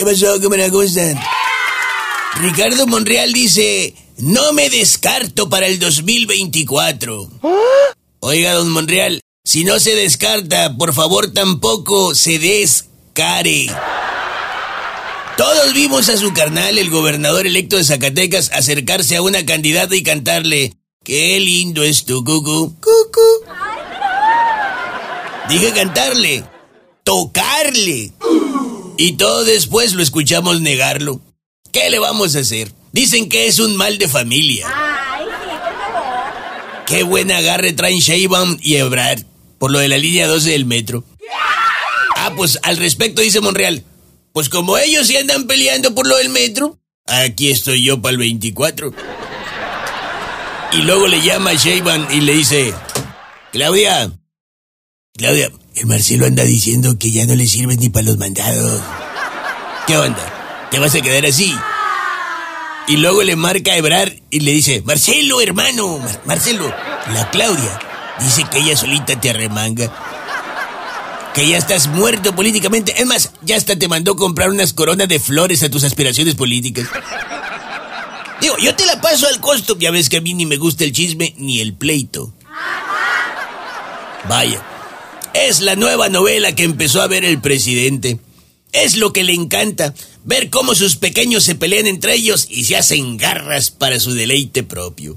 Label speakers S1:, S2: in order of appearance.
S1: ¿Qué pasó, cámara? ¿Cómo están? Ricardo Monreal dice, no me descarto para el 2024. Oiga, don Monreal, si no se descarta, por favor tampoco se descare. Todos vimos a su carnal, el gobernador electo de Zacatecas, acercarse a una candidata y cantarle, qué lindo es tu cucu. Cucu. Dije cantarle, tocarle. Y todo después lo escuchamos negarlo. ¿Qué le vamos a hacer? Dicen que es un mal de familia.
S2: Ay, sí, por favor.
S1: Qué buen agarre traen Sheinbaum y Ebrard por lo de la línea 12 del metro. Ah, pues al respecto dice Monreal. Pues como ellos sí andan peleando por lo del metro, aquí estoy yo para el 24. Y luego le llama a Sheinbaum y le dice, Claudia, Claudia, el Marcelo anda diciendo que ya no le sirve ni para los mandados. ¿Qué onda? ¿Te vas a quedar así? Y luego le marca a Ebrard y le dice, Marcelo, hermano, Mar- Marcelo, la Claudia dice que ella solita te arremanga. Que ya estás muerto políticamente. Es más, ya hasta te mandó comprar unas coronas de flores a tus aspiraciones políticas. Digo, yo te la paso al costo. Ya ves que a mí ni me gusta el chisme ni el pleito. Vaya, es la nueva novela que empezó a ver el presidente. Es lo que le encanta, ver cómo sus pequeños se pelean entre ellos y se hacen garras para su deleite propio.